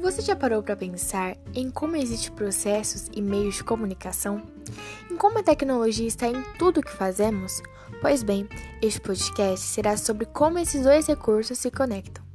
Você já parou para pensar em como existem processos e meios de comunicação? Em como a tecnologia está em tudo o que fazemos? Pois bem, este podcast será sobre como esses dois recursos se conectam.